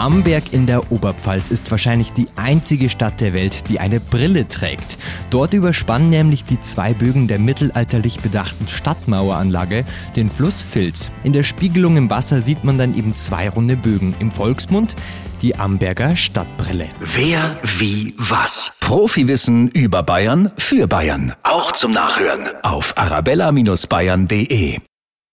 Amberg in der Oberpfalz ist wahrscheinlich die einzige Stadt der Welt, die eine Brille trägt. Dort überspannen nämlich die zwei Bögen der mittelalterlich bedachten Stadtmaueranlage den Fluss Filz. In der Spiegelung im Wasser sieht man dann eben zwei runde Bögen. Im Volksmund die Amberger Stadtbrille. Wer, wie, was? Profiwissen über Bayern für Bayern. Auch zum Nachhören auf arabella-bayern.de.